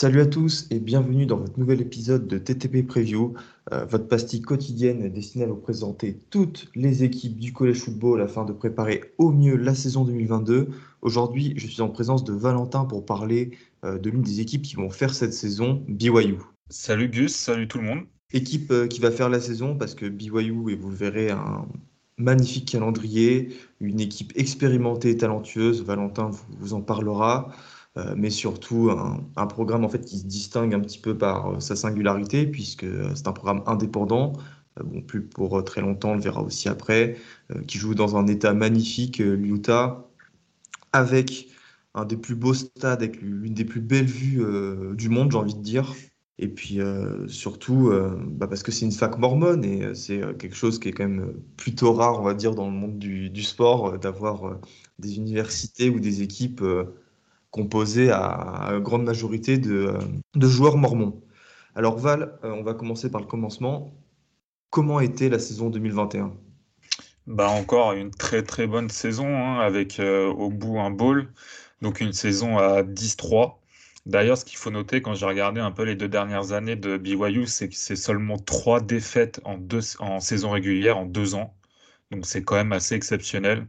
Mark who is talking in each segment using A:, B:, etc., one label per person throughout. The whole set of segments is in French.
A: Salut à tous et bienvenue dans votre nouvel épisode de TTP Preview, euh, votre pastille quotidienne destinée à vous présenter toutes les équipes du collège football afin de préparer au mieux la saison 2022. Aujourd'hui, je suis en présence de Valentin pour parler euh, de l'une des équipes qui vont faire cette saison, BYU.
B: Salut Gus, salut tout le monde.
A: Équipe euh, qui va faire la saison parce que BYU, et vous le verrez, un magnifique calendrier, une équipe expérimentée et talentueuse. Valentin vous en parlera. Euh, mais surtout un, programme en fait qui se distingue un petit peu par euh, sa singularité, puisque euh, c'est un programme indépendant, bon, plus pour très longtemps, on le verra aussi après, qui joue dans un état magnifique, l'Utah, avec un des plus beaux stades, avec l'une des plus belles vues du monde, j'ai envie de dire. Et puis surtout, bah, parce que c'est une fac mormone et c'est quelque chose qui est quand même plutôt rare, on va dire, dans le monde du, du sport, d'avoir des universités ou des équipes composé à, grande majorité de, joueurs mormons. Alors Val, euh, on va commencer par le commencement. Comment était la saison 2021
B: bah encore une très très bonne saison hein, avec euh, au bout un bowl, donc une saison à 10-3. D'ailleurs, ce qu'il faut noter quand j'ai regardé un peu les deux dernières années de BYU, c'est que c'est seulement trois défaites en, deux, en saison régulière en deux ans. Donc c'est quand même assez exceptionnel.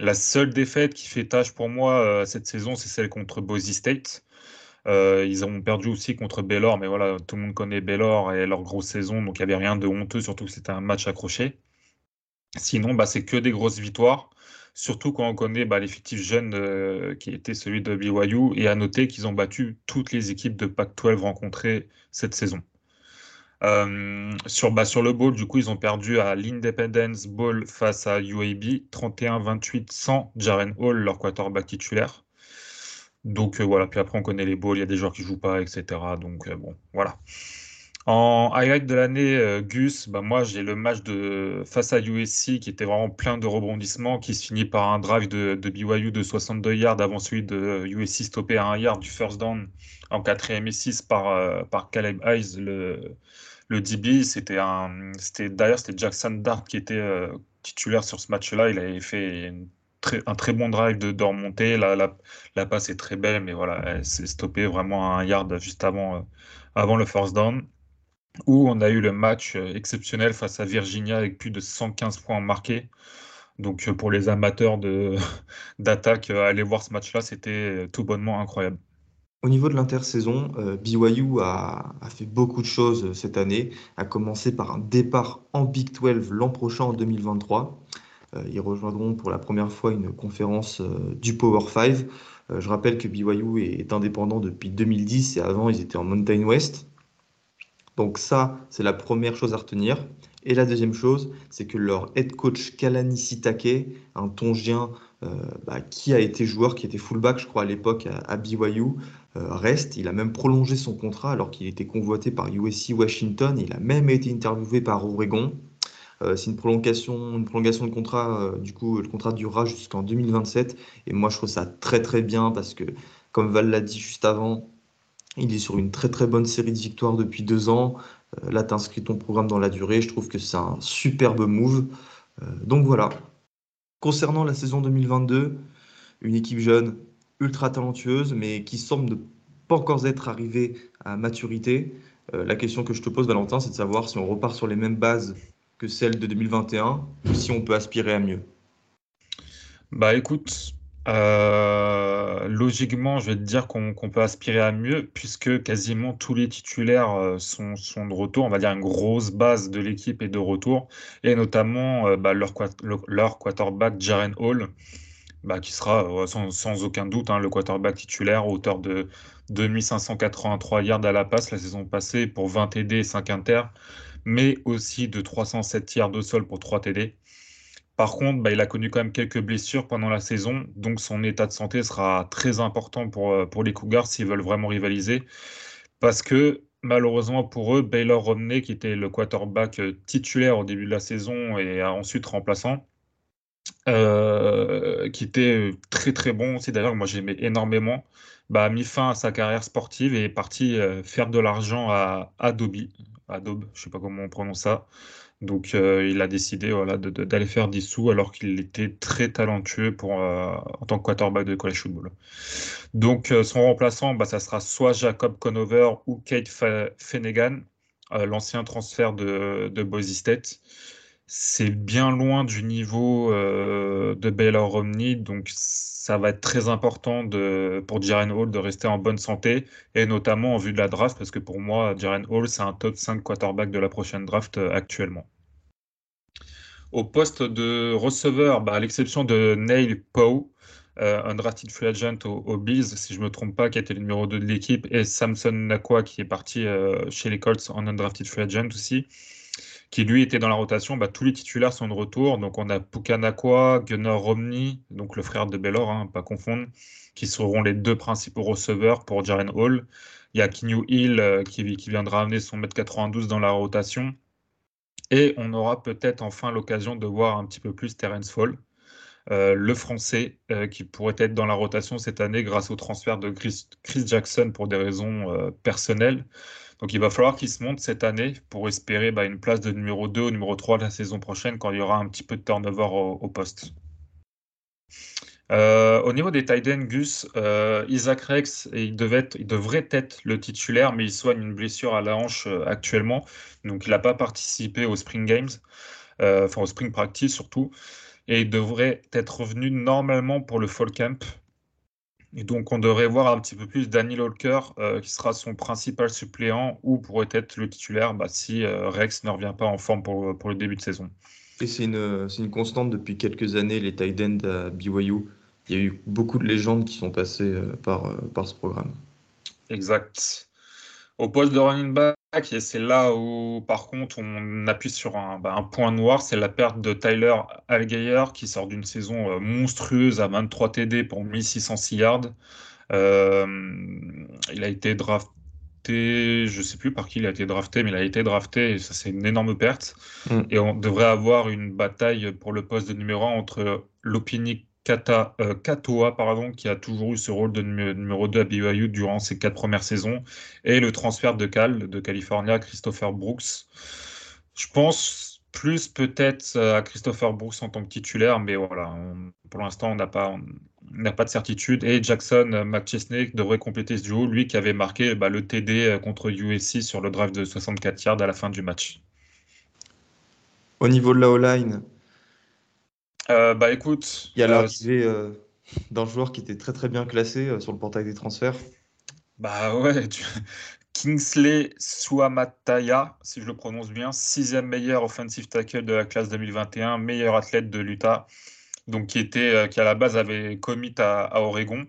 B: La seule défaite qui fait tâche pour moi euh, cette saison, c'est celle contre Boise State. Euh, ils ont perdu aussi contre Baylor, mais voilà, tout le monde connaît Baylor et leur grosse saison, donc il n'y avait rien de honteux, surtout que c'était un match accroché. Sinon, bah, c'est que des grosses victoires, surtout quand on connaît bah, l'effectif jeune euh, qui était celui de BYU, et à noter qu'ils ont battu toutes les équipes de Pac-12 rencontrées cette saison. Euh, sur, bah, sur le bowl, du coup, ils ont perdu à l'Independence Bowl face à UAB, 31-28 sans Jaren Hall, leur quarterback titulaire. Donc euh, voilà, puis après on connaît les bowls, il y a des joueurs qui jouent pas, etc. Donc euh, bon, voilà. En highlight de l'année, Gus, bah, moi j'ai le match de face à USC qui était vraiment plein de rebondissements, qui se finit par un drive de, de BYU de 62 yards avant celui de USC stoppé à 1 yard du first down en 4ème et 6 par, par Caleb Hayes, le, le DB, c'était un, c'était d'ailleurs c'était Jackson Dart qui était euh, titulaire sur ce match-là. Il avait fait un très bon drive de, de remontée. La, passe est très belle, mais voilà, elle s'est stoppée vraiment à un yard juste avant, euh, avant le first down. Où on a eu le match euh, exceptionnel face à Virginia avec plus de 115 points marqués. Donc pour les amateurs de, d'attaque, aller voir ce match-là, c'était tout bonnement incroyable.
A: Au niveau de l'intersaison, euh, BYU a, fait beaucoup de choses euh, cette année, a commencé par un départ en Big 12 l'an prochain en 2023. Euh, ils rejoindront pour la première fois une conférence du Power 5. je rappelle que BYU est, indépendant depuis 2010 et avant ils étaient en Mountain West. Donc ça, c'est la première chose à retenir. Et la deuxième chose, c'est que leur head coach Kalani Sitake, un Tongien bah, qui a été joueur, qui était fullback, je crois, à l'époque à BYU, euh, reste. Il a même prolongé son contrat alors qu'il était convoité par USC Washington. Il a même été interviewé par Oregon. Euh, c'est une prolongation, une prolongation de contrat. Euh, du coup, le contrat durera jusqu'en 2027. Et moi, je trouve ça très très bien parce que, comme Val l'a dit juste avant, il est sur une très très bonne série de victoires depuis deux ans. là, tu inscrit ton programme dans la durée. Je trouve que c'est un superbe move. donc voilà. Concernant la saison 2022, une équipe jeune, ultra talentueuse, mais qui semble ne pas encore être arrivée à maturité. Euh, la question que je te pose, Valentin, c'est de savoir si on repart sur les mêmes bases que celles de 2021 ou si on peut aspirer à mieux.
B: Bah écoute, euh, logiquement, je vais te dire qu'on peut aspirer à mieux puisque quasiment tous les titulaires euh, sont, de retour. On va dire une grosse base de l'équipe est de retour et notamment bah, leur, quarterback Jaren Hall bah, qui sera euh, sans, aucun doute hein, le quarterback titulaire, auteur de 2583 yards à la passe la saison passée pour 20 TD et 5 inter, mais aussi de 307 yards au sol pour 3 TD. Par contre, bah, il a connu quand même quelques blessures pendant la saison, donc son état de santé sera très important pour, euh, les Cougars s'ils veulent vraiment rivaliser. Parce que malheureusement pour eux, Baylor Romney, qui était le quarterback titulaire au début de la saison et ensuite remplaçant, qui était très très bon aussi. D'ailleurs, moi j'aimais énormément. Bah, a mis fin à sa carrière sportive et est parti faire de l'argent à Adobe. Adobe, je sais pas comment on prononce ça. Donc, euh, il a décidé d'aller faire 10 sous alors qu'il était très talentueux euh, en tant que quarterback de college football. Donc, euh, son remplaçant, bah, ça sera soit Jacob Conover ou Kate Fenegan, l'ancien transfert de, de Boise State. C'est bien loin du niveau de Baylor Romney, donc ça va être très important pour Jaren Hall de rester en bonne santé, et notamment en vue de la draft, parce que pour moi, Jaren Hall, c'est un top 5 quarterback de la prochaine draft actuellement. Au poste de receveur, bah, à l'exception de Neil Poe, euh, un drafted free agent aux, Bills, si je ne me trompe pas, qui était le numéro 2 de l'équipe, et Samson Nakwa, qui est parti euh, chez les Colts en undrafted free agent aussi, qui lui était dans la rotation. Bah, tous les titulaires sont de retour. Donc on a Puka Nakwa, Gunnar Romney, donc le frère de Baylor, hein, pas confondre, qui seront les deux principaux receveurs pour Jaren Hall. Il y a Kinyu Hill euh, qui, qui, viendra amener son mètre 92 dans la rotation. Et on aura peut-être enfin l'occasion de voir un petit peu plus Terence Fall, euh, le français, euh, qui pourrait être dans la rotation cette année grâce au transfert de Chris, Jackson pour des raisons euh, personnelles. Donc il va falloir qu'il se monte cette année pour espérer bah, une place de numéro 2 ou numéro 3 la saison prochaine quand il y aura un petit peu de turnover au poste. Euh, au niveau des tight Gus, euh, Isaac Rex, il, devait il devrait être le titulaire, mais il soigne une blessure à la hanche euh, actuellement. Donc, il n'a pas participé aux Spring Games, enfin au Spring Practice surtout. Et il devrait être revenu normalement pour le Fall Camp. Et donc, on devrait voir un petit peu plus Daniel Holker, qui sera son principal suppléant, ou pourrait être le titulaire bah, si Rex ne revient pas en forme pour, le début de saison.
A: Et c'est une, constante depuis quelques années, les tight ends BYU. Il y a eu beaucoup de légendes qui sont passées euh, par, euh, par ce programme.
B: Exact. Au poste de running back, et c'est là où, par contre, on appuie sur un, bah, un point noir, c'est la perte de Tyler Algeyer, qui sort d'une saison euh, monstrueuse à 23 TD pour 1606 yards. il a été drafté je sais plus par qui il a été drafté, mais il a été drafté et ça c'est une énorme perte. Mm. Et on devrait avoir une bataille pour le poste de numéro 1 entre Lopini Euh, Katoa, pardon, qui a toujours eu ce rôle de numéro 2 à BYU durant ses quatre premières saisons, et le transfert de Cal, de California, Christopher Brooks. Je pense plus peut-être à Christopher Brooks en tant que titulaire, mais voilà, pour l'instant, on n'a pas, pas de certitude. Et Jackson euh, McChesney devrait compléter ce duo, lui qui avait marqué bah, le TD euh, contre USC sur le drive de 64 yards à la fin du match.
A: Au niveau de la O-line
B: euh, Bah écoute.
A: Il y a l'arrivée d'un joueur qui était très très bien classé sur le portail des transferts.
B: Bah ouais, Kingsley Suamataya, si je le prononce bien, sixième meilleur offensive tackle de la classe 2021, meilleur athlète de l'Utah donc qui était euh, qui à la base avait commit à, Oregon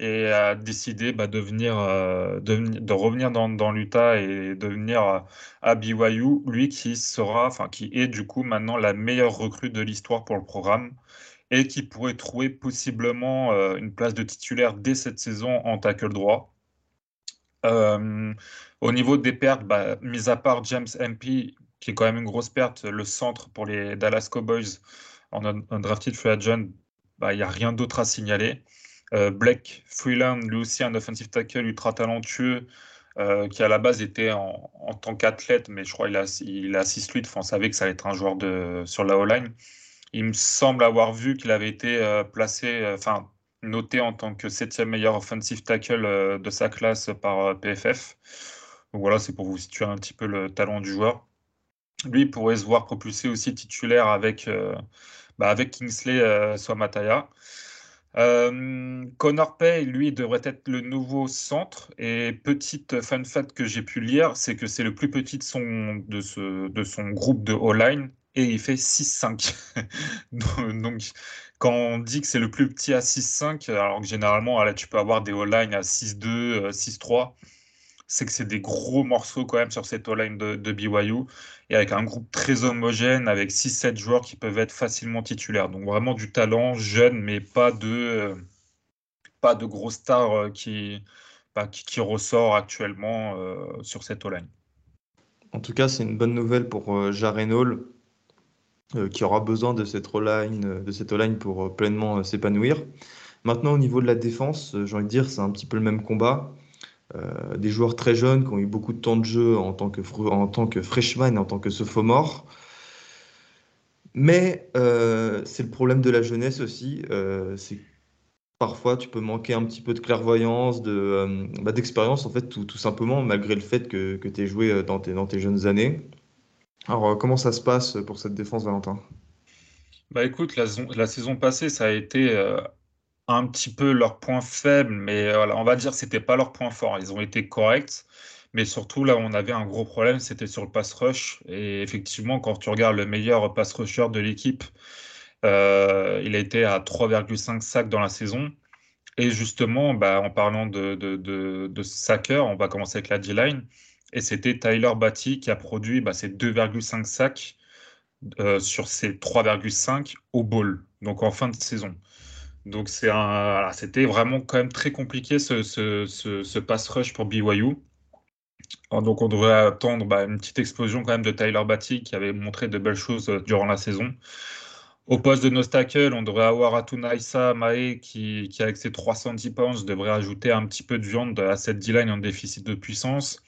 B: et a décidé bah, euh, de, revenir dans, l'Utah et de venir euh, à BYU, lui qui sera, enfin qui est du coup maintenant la meilleure recrue de l'histoire pour le programme et qui pourrait trouver possiblement une place de titulaire dès cette saison en tackle droit. au niveau des pertes, bah, mis à part James MP, qui est quand même une grosse perte, le centre pour les Dallas Cowboys, en un, drafted free agent, bah, il n'y a rien d'autre à signaler. Euh, Blake Freeland, lui aussi un offensive tackle ultra talentueux, euh, qui à la base était en, tant qu'athlète, mais je crois qu'il a, il a 6 luttes, on savait que ça allait être un joueur de, sur la O-line. Il me semble avoir vu qu'il avait été euh, placé, enfin noté en tant que septième meilleur offensive tackle de sa classe par PFF. Donc voilà, c'est pour vous situer un petit peu le talent du joueur. Lui pourrait se voir propulsé aussi titulaire avec bah, avec Kingsley Swamataya. Euh, Connor Pay, lui, devrait être le nouveau centre. Et petite fun fact que j'ai pu lire, c'est que c'est le plus petit de son, de ce, de son groupe de O-line et il fait 6-5. Donc, quand on dit que c'est le plus petit à 6-5, alors que généralement, là, tu peux avoir des O-line à 6-2, 6-3 c'est que c'est des gros morceaux quand même sur cette O-line de, BYU et avec un groupe très homogène avec 6-7 joueurs qui peuvent être facilement titulaires. Donc vraiment du talent jeune, mais pas de, pas de gros stars euh, qui, bah, qui, ressort actuellement sur cette O-line.
A: En tout cas, c'est une bonne nouvelle pour Jarenol, qui aura besoin de cette O-line, de cette line pour pleinement s'épanouir. Maintenant, au niveau de la défense, j'ai envie de dire, c'est un petit peu le même combat. Euh, des joueurs très jeunes qui ont eu beaucoup de temps de jeu en tant que, en tant que freshman en tant que sophomore. Mais euh, c'est le problème de la jeunesse aussi. Euh, c'est parfois tu peux manquer un petit peu de clairvoyance, de, bah, d'expérience en fait, tout, tout, simplement, malgré le fait que, que tu aies joué dans tes, dans tes jeunes années. Alors, comment ça se passe pour cette défense, Valentin?
B: Bah écoute, la, saison passée, ça a été un petit peu leur point faible, mais euh, on va dire que c'était pas leur point fort. Ils ont été corrects, mais surtout là on avait un gros problème, c'était sur le pass rush. Et effectivement, quand tu regardes le meilleur pass rusher de l'équipe, euh, il a été à 3,5 sacs dans la saison. Et justement, bah, en parlant de, de, de, sackers, on va commencer avec la D-line. Et c'était Tyler Batty qui a produit bah, ses 2,5 sacs euh, sur ses 3,5 au ball, donc en fin de saison. Donc c'était vraiment quand même très compliqué ce, pass rush pour BYU. Donc on devrait attendre bah, une petite explosion quand même de Tyler Batty qui avait montré de belles choses euh, durant la saison. Au poste de Nostacle, on devrait avoir Atunaisa Mae qui, qui, avec ses 310 pounds, devrait ajouter un petit peu de viande à cette D-line en déficit de puissance.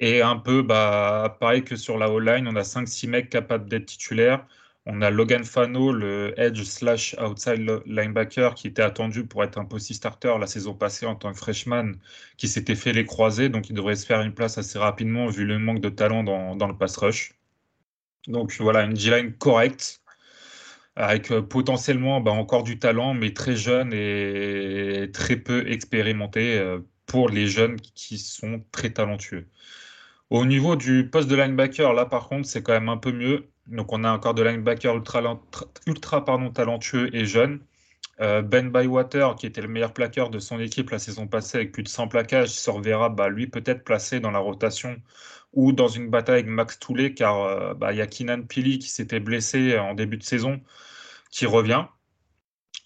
B: Et un peu, bah, pareil que sur la O-line, on a 5-6 mecs capables d'être titulaires. On a Logan Fano, le edge slash outside linebacker, qui était attendu pour être un post starter la saison passée en tant que freshman, qui s'était fait les croiser, donc il devrait se faire une place assez rapidement vu le manque de talent dans, le pass rush. Donc voilà, une D-line correcte, avec euh, potentiellement bah, encore du talent, mais très jeune et très peu expérimenté euh, pour les jeunes qui sont très talentueux. Au niveau du poste de linebacker, là par contre, c'est quand même un peu mieux. Donc on a encore de linebacker ultra, ultra pardon, talentueux et jeune. Euh, ben Bywater, qui était le meilleur plaqueur de son équipe la saison passée avec plus de 100 plaquages, se reverra bah, lui peut-être placé dans la rotation ou dans une bataille avec Max Toulet, car euh, bah, il y a Kinan Pili qui s'était blessé en début de saison, qui revient.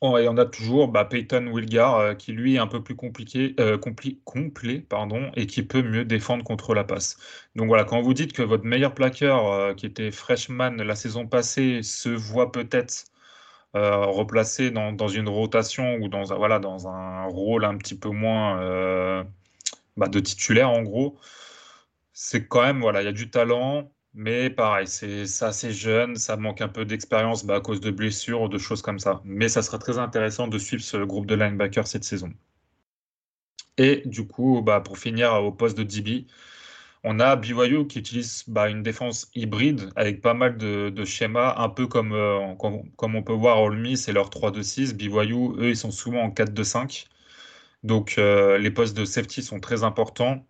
B: Oh, et on a toujours bah, Peyton Wilgar euh, qui lui est un peu plus compliqué, euh, complet pardon, et qui peut mieux défendre contre la passe. Donc voilà, quand vous dites que votre meilleur plaqueur euh, qui était freshman la saison passée se voit peut-être replacé dans, dans, une rotation ou dans, voilà, dans un rôle un petit peu moins bah, de titulaire en gros, c'est quand même, voilà, il y a du talent, mais pareil, c'est assez jeune, ça manque un peu d'expérience bah, à cause de blessures ou de choses comme ça. Mais ça sera très intéressant de suivre ce groupe de linebackers cette saison. Et du coup, bah, pour finir au poste de DB, on a BYU qui utilise bah, une défense hybride avec pas mal de, schémas, un peu comme, euh, comme, on peut voir Ole Miss c'est leur 3-2-6. BYU, eux, ils sont souvent en 4-2-5. Donc euh, les postes de safety sont très importants.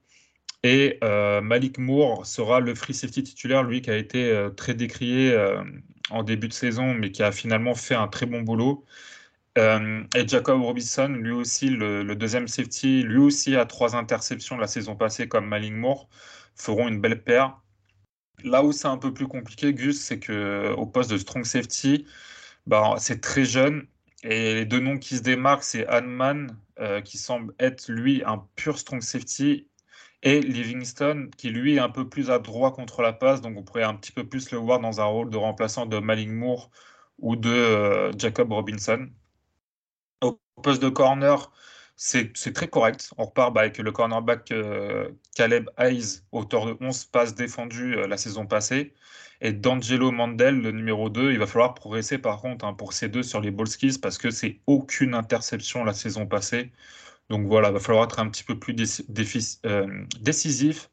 B: Et euh, Malik Moore sera le free safety titulaire, lui qui a été euh, très décrié euh, en début de saison, mais qui a finalement fait un très bon boulot. et Jacob Robinson, lui aussi, le, deuxième safety, lui aussi a trois interceptions la saison passée comme Malik Moore, feront une belle paire. Là où c'est un peu plus compliqué, Gus, c'est que au poste de strong safety, bah, c'est très jeune. Et les deux noms qui se démarquent, c'est Hanman, qui semble être lui un pur strong safety, et Livingston, qui lui est un peu plus à droit contre la passe, donc on pourrait un petit peu plus le voir dans un rôle de remplaçant de Malling Moore ou de euh, Jacob Robinson. Au poste de corner, c'est très correct. On repart bah, avec le cornerback euh, Caleb Hayes, auteur de 11 passes défendues euh, la saison passée. Et D'Angelo Mandel, le numéro 2, il va falloir progresser par contre hein, pour ces deux sur les ball skills parce que c'est aucune interception la saison passée. Donc voilà, il va falloir être un petit peu plus euh, décisif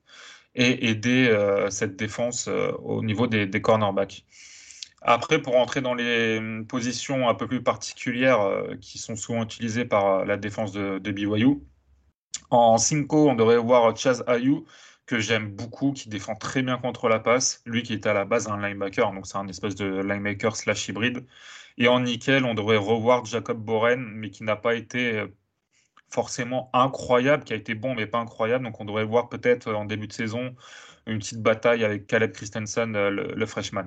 B: et aider euh, cette défense euh, au niveau des, cornerbacks. Après, pour entrer dans les hum, positions un peu plus particulières qui sont souvent utilisées par la défense de, BYU, en 5 on devrait voir Chaz Ayou, que j'aime beaucoup, qui défend très bien contre la passe. Lui qui est à la base un linebacker, donc c'est un espèce de linebacker slash hybride. Et en nickel, on devrait revoir Jacob Boren, mais qui n'a pas été forcément incroyable, qui a été bon mais pas incroyable. Donc on devrait voir peut-être en début de saison une petite bataille avec Caleb Christensen, euh, le, freshman.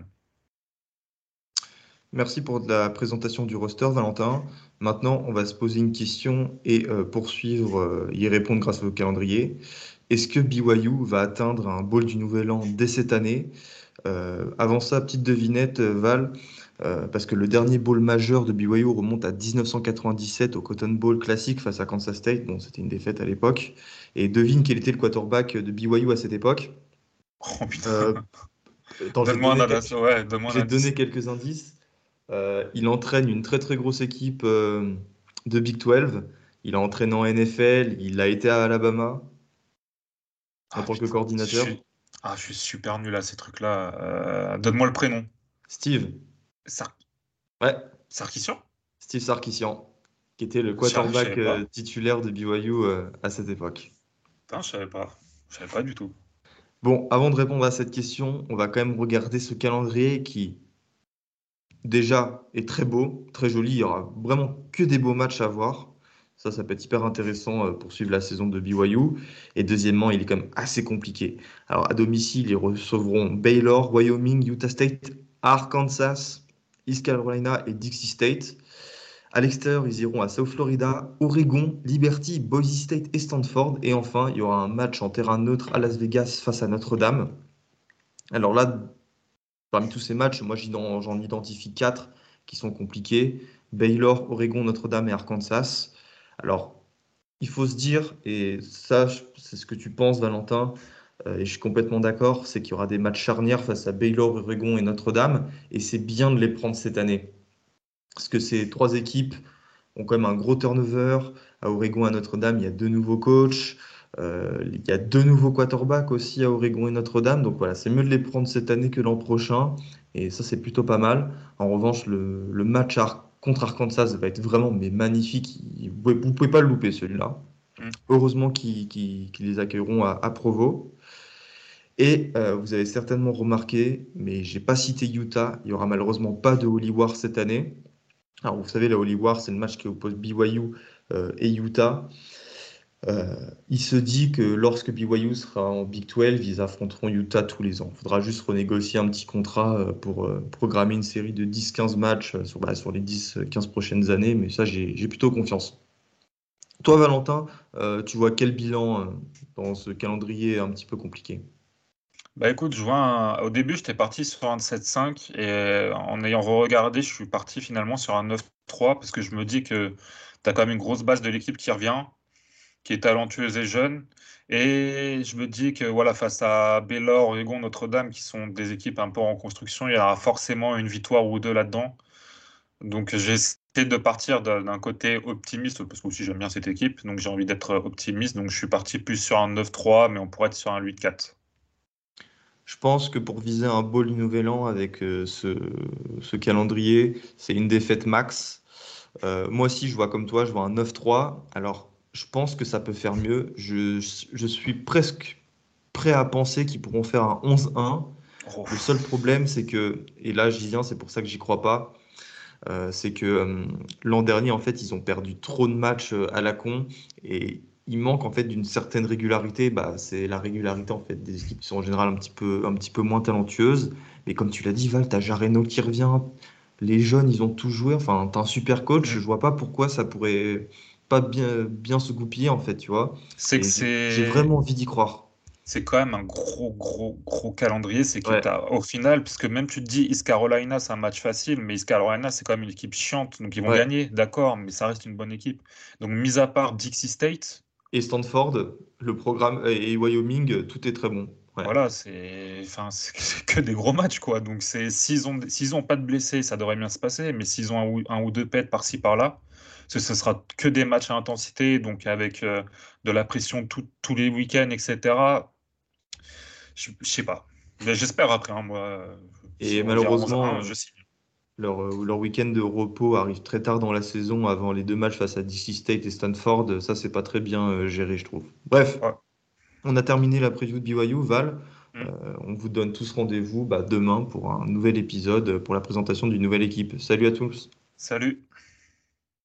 A: Merci pour la présentation du roster, Valentin. Maintenant, on va se poser une question et euh, poursuivre, euh, y répondre grâce au calendrier. Est-ce que BYU va atteindre un bowl du Nouvel An dès cette année? Euh, Avant ça, petite devinette, Val, parce que le dernier bowl majeur de BYU remonte à 1997 au Cotton Bowl classique face à Kansas State. Bon, c'était une défaite à l'époque. Et devine quel était le quarterback de BYU à cette époque?
B: Oh putain.
A: Donne-moi
B: un
A: indice.
B: Ouais, donne-moi un
A: J'ai
B: indice.
A: donné quelques indices. Euh, il entraîne une très très grosse équipe euh, de Big 12. Il a entraîné en NFL. Il a été à Alabama en
B: Ah,
A: tant que coordinateur.
B: je suis- Ah, je suis super nul à ces trucs-là. Euh, Donne-moi le prénom.
A: Steve.
B: Sar...
A: Ouais,
B: Sarkisian?
A: Steve Sarkisian, qui était le quarterback
B: savais
A: euh, titulaire de BYU euh, à cette époque.
B: Putain, je savais pas. Je savais pas du tout.
A: Bon, avant de répondre à cette question, on va quand même regarder ce calendrier qui, déjà, est très beau, très joli. Il y aura vraiment que des beaux matchs à voir. Ça, ça peut être hyper intéressant euh, pour suivre la saison de BYU. Et deuxièmement, il est quand même assez compliqué. Alors, à domicile, ils recevront Baylor, Wyoming, Utah State, Arkansas, East Carolina et Dixie State. À l'extérieur, ils iront à South Florida, Oregon, Liberty, Boise State et Stanford. Et enfin, il y aura un match en terrain neutre à Las Vegas face à Notre-Dame. Alors là, parmi tous ces matchs, moi j'en identifie quatre qui sont compliqués. Baylor, Oregon, Notre-Dame et Arkansas. Alors, il faut se dire, et ça, c'est ce que tu penses, Valentin, et je suis complètement d'accord, c'est qu'il y aura des matchs charnières face à Baylor, Oregon et Notre-Dame, et c'est bien de les prendre cette année. Parce que ces trois équipes ont quand même un gros turnover. À Oregon, à Notre-Dame, il y a deux nouveaux coachs. Euh, il y a deux nouveaux quarterbacks aussi à Oregon et Notre-Dame. Donc voilà, c'est mieux de les prendre cette année que l'an prochain. Et ça, c'est plutôt pas mal. En revanche, le, le match Ar- contre Arkansas va être vraiment mais magnifique. Vous pouvez, vous pouvez pas le louper, celui-là.
B: Mm.
A: Heureusement qu'ils les accueilleront à, à Provo. Et euh, vous avez certainement remarqué, mais j'ai pas cité Utah. Il y aura malheureusement pas de Holy War cette année. Alors, vous savez, la Holy War, c'est le match qui oppose BYU euh, et Utah. Euh, il se dit que lorsque BYU sera en Big 12, ils affronteront Utah tous les ans. Il faudra juste renégocier un petit contrat pour programmer une série de 10-15 matchs sur, bah, sur les 10-15 prochaines années, mais ça, j'ai plutôt confiance. Toi, Valentin, tu vois quel bilan dans ce calendrier un petit peu compliqué?
B: Bah écoute, je vois un- au début, j'étais parti sur un 7-5 et euh, en ayant regardé, je suis parti finalement sur un 9-3 parce que je me dis que tu as quand même une grosse base de l'équipe qui revient, qui est talentueuse et jeune. Et je me dis que voilà, face à Baylor, Oregon, Notre-Dame, qui sont des équipes un peu en construction, il y aura forcément une victoire ou deux là-dedans. Donc j'ai essayé de partir d'un d'un côté optimiste parce que aussi j'aime bien cette équipe, donc j'ai envie d'être optimiste. Donc je suis parti plus sur un 9-3, mais on pourrait être sur un 8-4.
A: Je pense que pour viser un beau nouvel an avec euh, ce, ce calendrier, c'est une défaite max. Euh, moi aussi, je vois comme toi, je vois un 9-3. Alors, je pense que ça peut faire mieux. Je, je suis presque prêt à penser qu'ils pourront faire un 11-1.
B: Oh.
A: Le seul problème, c'est que, et là j'y viens, c'est pour ça que j'y crois pas, euh, c'est que l'an dernier, en fait, ils ont perdu trop de matchs à la con et il manque en fait d'une certaine régularité. Bah, c'est la régularité en fait des équipes qui sont en général un petit peu, un petit peu moins talentueuses. Mais comme tu l'as dit, Val, t'as Jareno qui revient. Les jeunes, ils ont tout joué. Enfin, t'as un super coach. Je vois pas pourquoi ça pourrait pas bien, bien se goupiller en fait, tu vois.
B: C'est que
A: j'ai
B: c'est
A: j'ai vraiment envie d'y croire.
B: c'est quand même un gros, gros, gros calendrier. C'est que
A: Ouais.
B: t'as, au final, puisque même tu te dis East Carolina, c'est un match facile, mais East Carolina, c'est quand même une équipe chiante. Donc ils vont
A: Ouais.
B: gagner, d'accord, mais ça reste une bonne équipe. Donc, mis à part Dixie State,
A: Et Stanford, le programme et Wyoming, tout est très bon. Ouais.
B: voilà, c'est enfin, que des gros matchs, quoi. Donc, c'est s'ils ont, s'ils ont pas de blessés, ça devrait bien se passer. Mais s'ils ont un ou, un ou deux pets par-ci, par-là, ce, ce sera que des matchs à intensité, donc avec euh, de la pression tout- tous les week-ends, etc. Je, je sais pas. J'espère après, hein, moi.
A: Et
B: si on vient
A: malheureusement,
B: 11-1,
A: euh,
B: je signe.
A: Leur, euh, leur week-end de repos arrive très tard dans la saison, avant les deux matchs face à DC State et Stanford. Ça, c'est pas très bien euh, géré, je trouve. Bref,
B: Ouais.
A: on a terminé la preview de BYU. Val,
B: Mm.
A: euh, on vous donne tous rendez-vous bah, demain pour un nouvel épisode, pour la présentation d'une nouvelle équipe. Salut à tous!
B: Salut.